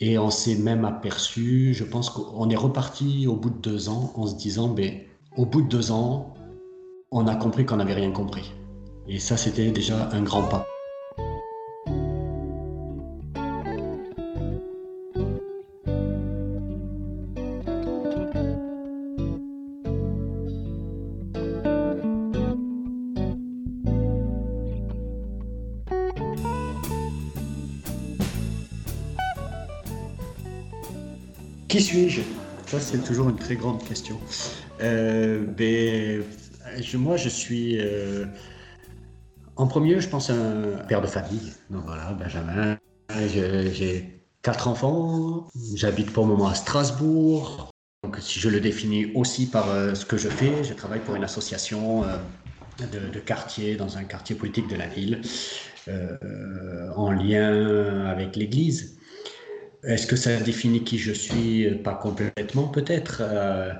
Et on s'est même aperçu, je pense qu'on est reparti au bout de deux ans en se disant, ben, au bout de deux ans, on a compris qu'on n'avait rien compris. Et ça, c'était déjà un grand pas. Qui suis-je? Ça, c'est toujours une très grande question. Euh, ben, moi, je suis. Euh, en premier, je pense un père de famille. Donc voilà, Benjamin. J'ai quatre enfants. J'habite pour le moment à Strasbourg. Donc, si je le définis aussi par euh, ce que je fais, je travaille pour une association de, de, quartier, dans un quartier politique de la ville, en lien avec l'Église. Est-ce que ça définit qui je suis? Pas complètement, peut-être. Euh,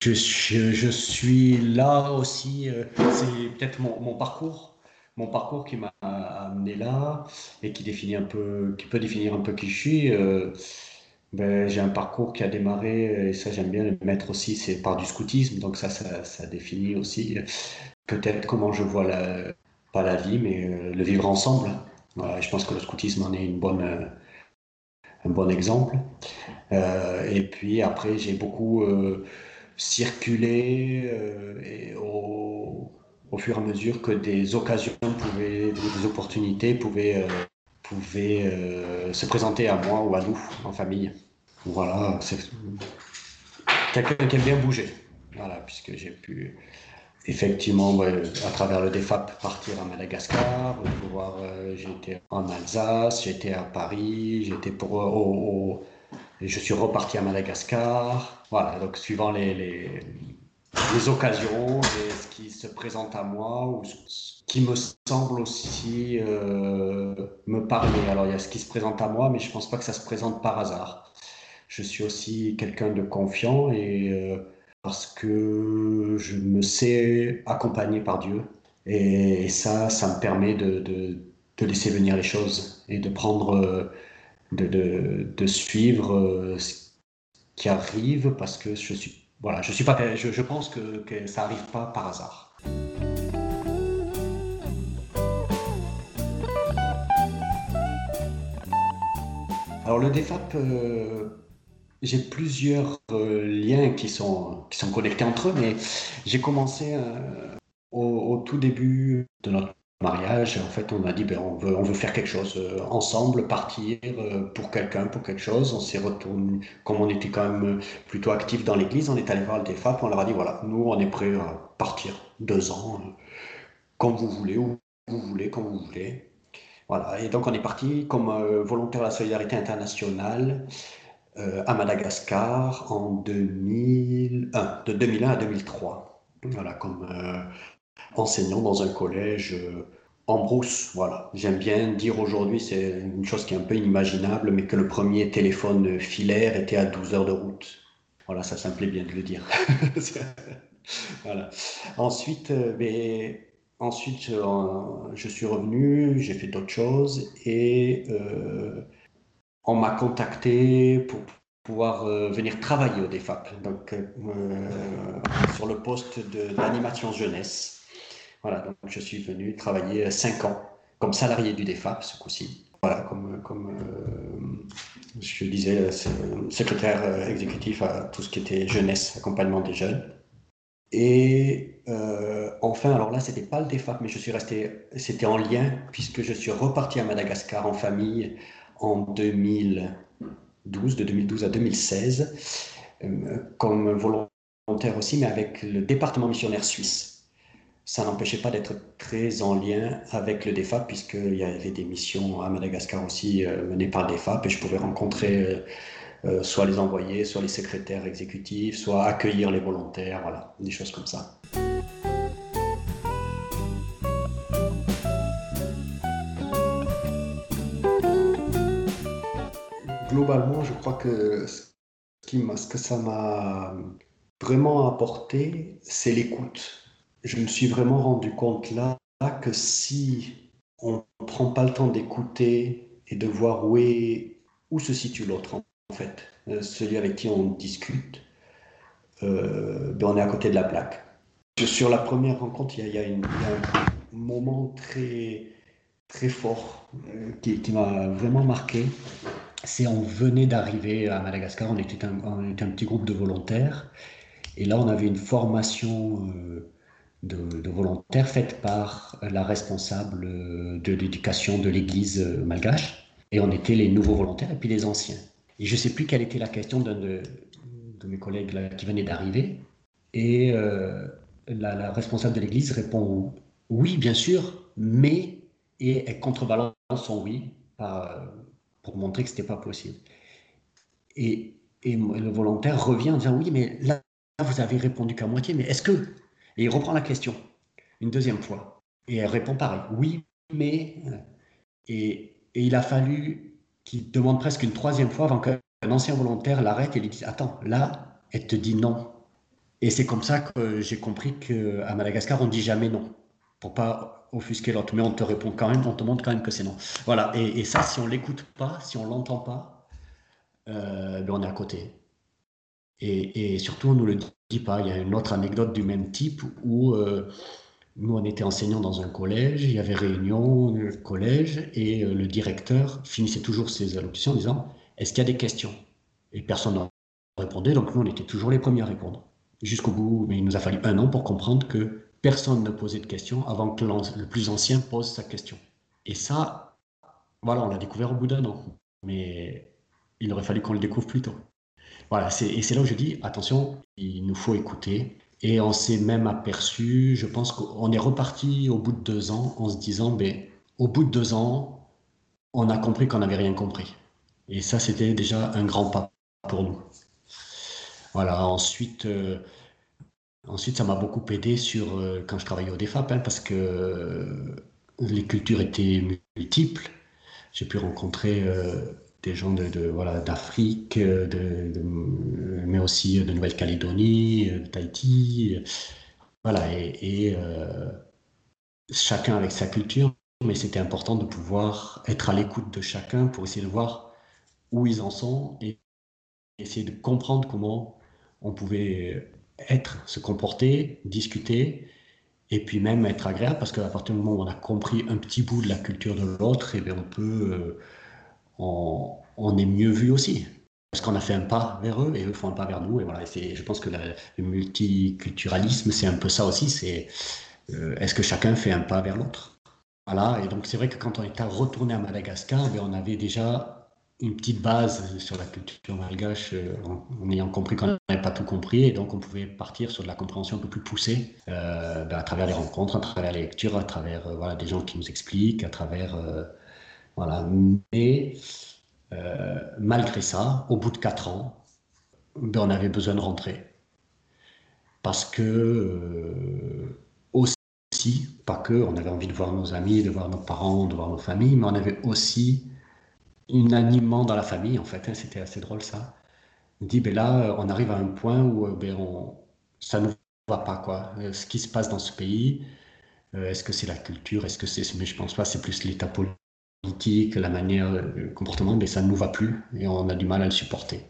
je, je, suis là aussi, euh, c'est peut-être mon, parcours, mon parcours qui m'a amené là et qui définit un peu, qui peut définir un peu qui je suis. Euh, ben, j'ai un parcours qui a démarré, et ça j'aime bien le mettre aussi, c'est par du scoutisme, donc ça, ça, définit aussi peut-être comment je vois la, pas la vie, mais le vivre ensemble. je pense que le scoutisme en est une bonne, un bon exemple. Euh, et puis après, j'ai beaucoup euh, circulé euh, et au, au, fur et à mesure que des occasions pouvaient, des opportunités pouvaient, pouvaient se présenter à moi ou à nous en famille. Voilà, c'est quelqu'un qui aime bien bouger. Voilà, puisque j'ai pu effectivement, à travers le DEFAP, partir à Madagascar, pouvoir, euh, été en Alsace, j'étais à Paris, j'étais pour, euh, au, je suis reparti à Madagascar. Voilà, donc suivant les, les, les occasions et ce qui se présente à moi ou ce qui me semble aussi euh, me parler. Alors il y a ce qui se présente à moi, mais je pense pas que ça se présente par hasard. Je suis aussi quelqu'un de confiant et parce que je me sais accompagné par Dieu. Et, ça, ça me permet de, de, laisser venir les choses et de prendre, de, de suivre euh, ce qui arrive parce que je suis, voilà, je suis pas, je, je pense que, que ça arrive pas par hasard. Alors le DEFAP, euh, j'ai plusieurs euh, liens qui sont, qui sont connectés entre eux, mais j'ai commencé euh, au, tout début de notre mariage. En fait, on a dit ben, on, veut, on veut faire quelque chose euh, ensemble, partir pour quelqu'un, pour quelque chose. On s'est retourné, comme on était quand même plutôt actifs dans l'église, on est allé voir le DEFAP, on leur a dit voilà, nous on est prêts à partir deux ans, quand vous voulez, où vous voulez, quand vous voulez. Voilà, et donc on est parti comme volontaire de la solidarité internationale. Euh, à Madagascar en 2001, de 2001 à 2003. Voilà, comme euh, enseignant dans un collège euh, en brousse. Voilà, j'aime bien dire aujourd'hui, c'est une chose qui est un peu inimaginable, mais que le premier téléphone filaire était à 12 heures de route. Voilà, ça, ça me plaît bien de le dire. voilà. Ensuite, ben, ensuite je suis revenu, j'ai fait d'autres choses et on m'a contacté pour pouvoir euh, venir travailler au DEFAP, donc euh, sur le poste d'animation jeunesse. Voilà, donc je suis venu travailler cinq ans comme salarié du DEFAP ce coup-ci. Voilà, comme, comme euh, je disais, secrétaire exécutif à tout ce qui était jeunesse, accompagnement des jeunes. Et enfin, alors là, c'était pas le DEFAP, mais je suis resté, c'était en lien, puisque je suis reparti à Madagascar en famille en 2012, de 2012 à 2016, euh, comme volontaire aussi, mais avec le département missionnaire suisse. Ça n'empêchait pas d'être très en lien avec le DEFAP, puisqu'il y avait des missions à Madagascar aussi euh, menées par le DEFAP, et je pouvais rencontrer euh, soit les envoyés, soit les secrétaires exécutifs, soit accueillir les volontaires, voilà, des choses comme ça. Globalement, je crois que ce, que ça m'a vraiment apporté, c'est l'écoute. Je me suis vraiment rendu compte là que si on ne prend pas le temps d'écouter et de voir où se situe l'autre en fait, celui avec qui on discute. Ben, on est à côté de la plaque. Sur la première rencontre, il y a, un moment très, très fort qui, qui m'a vraiment marqué. C'est on venait d'arriver à Madagascar, on était, un, on était un petit groupe de volontaires. Et là, on avait une formation de, volontaires faite par la responsable de l'éducation de l'église malgache. Et on était les nouveaux volontaires et puis les anciens. Et je ne sais plus quelle était la question d'un de, mes collègues qui venait d'arriver. Et euh, la, responsable de l'église répond oui, bien sûr, mais, et elle contrebalance son oui pour montrer que ce n'était pas possible. Et, et, le volontaire revient en disant oui, mais là, vous avez répondu qu'à moitié, mais est-ce que et il reprend la question une deuxième fois. Et elle répond pareil. Oui, mais. Et, et il a fallu qu'il demande presque une troisième fois avant qu'un ancien volontaire l'arrête et lui dise Attends, là, elle te dit non. Et c'est comme ça que j'ai compris qu'à Madagascar, on dit jamais non. Pour pas offusquer l'autre. Mais on te répond quand même, on te montre quand même que c'est non. Voilà. Et, ça, si on l'écoute pas, si on l'entend pas, euh, ben on est à côté. Et, et, surtout, on nous le dit pas. Il y a une autre anecdote du même type où euh, nous, on était enseignants dans un collège, il y avait réunion euh, collège, et euh, le directeur finissait toujours ses allocutions en disant Est-ce qu'il y a des questions? Et personne ne répondait, donc nous, on était toujours les premiers à répondre. Jusqu'au bout, mais il nous a fallu un an pour comprendre que personne ne posait de questions avant que le plus ancien pose sa question. Et ça, voilà, on l'a découvert au bout d'un an. Mais il aurait fallu qu'on le découvre plus tôt. Voilà, et c'est là où je dis, attention, il nous faut écouter. Et on s'est même aperçu, je pense qu'on est reparti au bout de deux ans en se disant, ben, au bout de deux ans, on a compris qu'on n'avait rien compris. Et ça, c'était déjà un grand pas pour nous. Voilà, ensuite, euh, ensuite ça m'a beaucoup aidé sur, euh, quand je travaillais au DEFAP, hein, parce que euh, les cultures étaient multiples. J'ai pu rencontrer des gens de, voilà d'Afrique, de, mais aussi de Nouvelle-Calédonie, de Tahiti, voilà et, euh, chacun avec sa culture, mais c'était important de pouvoir être à l'écoute de chacun pour essayer de voir où ils en sont et essayer de comprendre comment on pouvait être, se comporter, discuter et puis même être agréable parce qu'à partir du moment où on a compris un petit bout de la culture de l'autre, et eh on peut euh, on, est mieux vu aussi. Parce qu'on a fait un pas vers eux et eux font un pas vers nous. Et voilà, je pense que le multiculturalisme, c'est un peu ça aussi. C'est euh, est-ce que chacun fait un pas vers l'autre? Voilà, et donc c'est vrai que quand on est retourné à Madagascar, ben, on avait déjà une petite base sur la culture malgache euh, en, ayant compris qu'on n'avait pas tout compris et donc on pouvait partir sur de la compréhension un peu plus poussée euh, ben, à travers les rencontres, à travers la lecture, à travers voilà, des gens qui nous expliquent, à travers voilà. Mais euh, malgré ça, au bout de quatre ans, ben, on avait besoin de rentrer. Parce que euh, aussi, pas que, on avait envie de voir nos amis, de voir nos parents, de voir nos familles, mais on avait aussi unanimement dans la famille, en fait, hein, c'était assez drôle ça. On dit, ben là, on arrive à un point où euh, ben, on, ça ne va pas, quoi. Ce qui se passe dans ce pays, est-ce que c'est la culture, est-ce que c'est, mais je pense pas, c'est plus l'état politique la manière, le comportement, mais ça ne nous va plus et on a du mal à le supporter.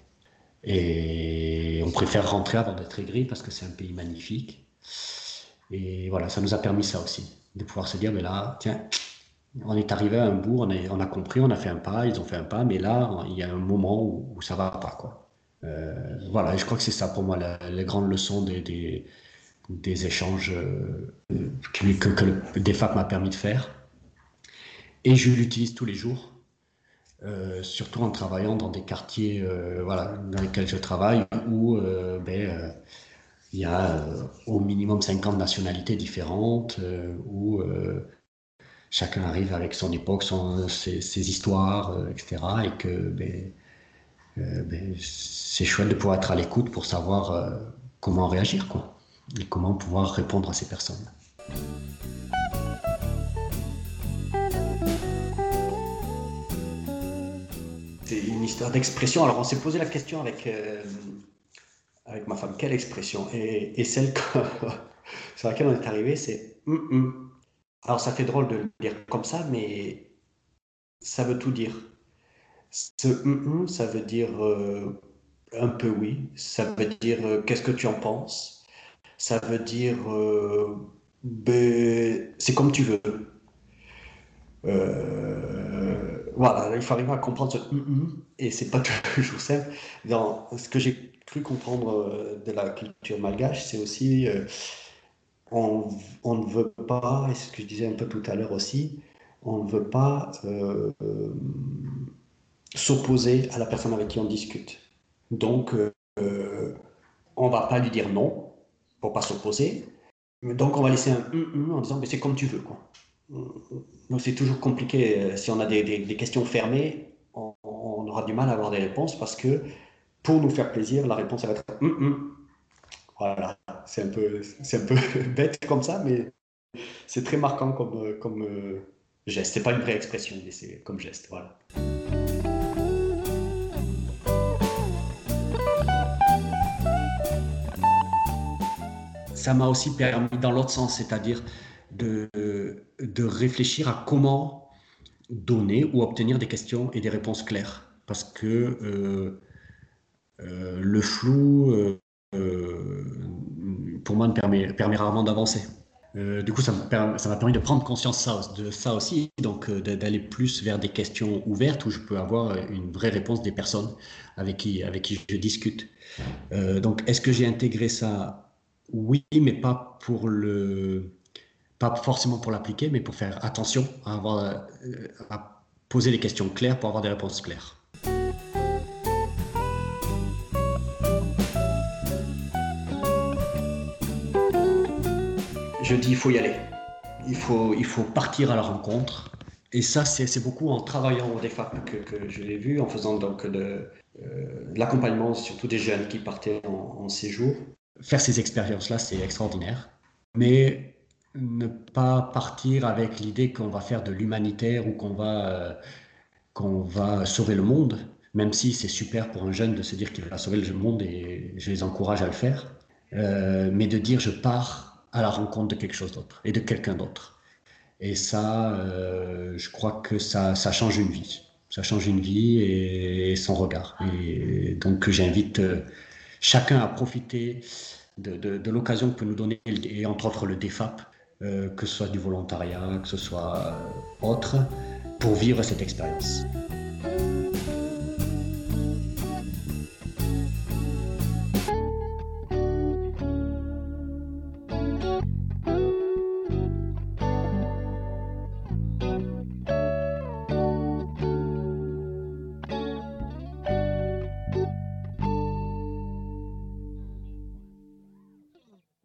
Et on préfère rentrer avant d'être aigri parce que c'est un pays magnifique. Et voilà, ça nous a permis ça aussi, de pouvoir se dire, mais là, tiens, on est arrivé à un bout, on, a compris, on a fait un pas, ils ont fait un pas, mais là, il y a un moment où, ça va pas, quoi. Euh, voilà, et je crois que c'est ça pour moi, la, grande leçon des, des, des échanges euh, que, que, que le m'a permis de faire. Et je l'utilise tous les jours, euh, surtout en travaillant dans des quartiers voilà, dans lesquels je travaille où ben, il y a au minimum 50 nationalités différentes, où chacun arrive avec son époque, ses, histoires, etc. Et que ben, ben, c'est chouette de pouvoir être à l'écoute pour savoir comment réagir quoi, et comment pouvoir répondre à ces personnes. histoire d'expression. Alors, on s'est posé la question avec, euh, ma femme, quelle expression? Et, celle sur laquelle on est arrivé, c'est hum, hum. Alors, ça fait drôle de le dire comme ça, mais ça veut tout dire. Ce mm, mm ça veut dire euh, un peu oui. Ça veut dire euh, qu'est-ce que tu en penses? Ça veut dire euh, ben, c'est comme tu veux. voilà, il faut arriver à comprendre ce mm, et c'est pas toujours simple. Dans ce que j'ai cru comprendre de la culture malgache, c'est aussi on, on, ne veut pas, et ce que je disais un peu tout à l'heure aussi, on ne veut pas s'opposer à la personne avec qui on discute. Donc, euh, on va pas lui dire non pour pas s'opposer. Donc, on va laisser un hum, hum en disant mais c'est comme tu veux. Quoi. C'est toujours compliqué. Euh, si on a des, questions fermées, on, aura du mal à avoir des réponses parce que pour nous faire plaisir, la réponse va être hum, Voilà, c'est un, peu, c'est un peu bête comme ça, mais c'est très marquant comme, comme euh, geste. C'est pas une vraie expression, mais c'est comme geste. Voilà. ça m'a aussi permis dans l'autre sens, c'est-à-dire de, de réfléchir à comment donner ou obtenir des questions et des réponses claires. Parce que euh, euh, le flou, pour moi, ne permet, permet rarement d'avancer. du coup, ça m'a permis de prendre conscience de ça aussi, donc d'aller plus vers des questions ouvertes où je peux avoir une vraie réponse des personnes avec qui, je discute. donc, est-ce que j'ai intégré ça? Oui, mais pas pour le, pas forcément pour l'appliquer, mais pour faire attention à, avoir, euh, à poser les questions claires pour avoir des réponses claires. Je dis il faut y aller. Il faut, il faut partir à la rencontre. Et ça, c'est beaucoup en travaillant au DEFAP que, que je l'ai vu, en faisant donc euh, l'accompagnement surtout des jeunes qui partaient en séjour faire ces expériences-là, c'est extraordinaire. Mais ne pas partir avec l'idée qu'on va faire de l'humanitaire ou qu'on va, euh, va sauver le monde, même si c'est super pour un jeune de se dire qu'il va sauver le monde et je les encourage à le faire, euh, mais de dire je pars à la rencontre de quelque chose d'autre et de quelqu'un d'autre. Et ça, euh, je crois que ça, ça change une vie. Ça change une vie et, son regard. Et donc j'invite chacun a profité de, l'occasion que peut nous donner, et entre autres le DEFAP, euh, que ce soit du volontariat, que ce soit euh, autre, pour vivre cette expérience.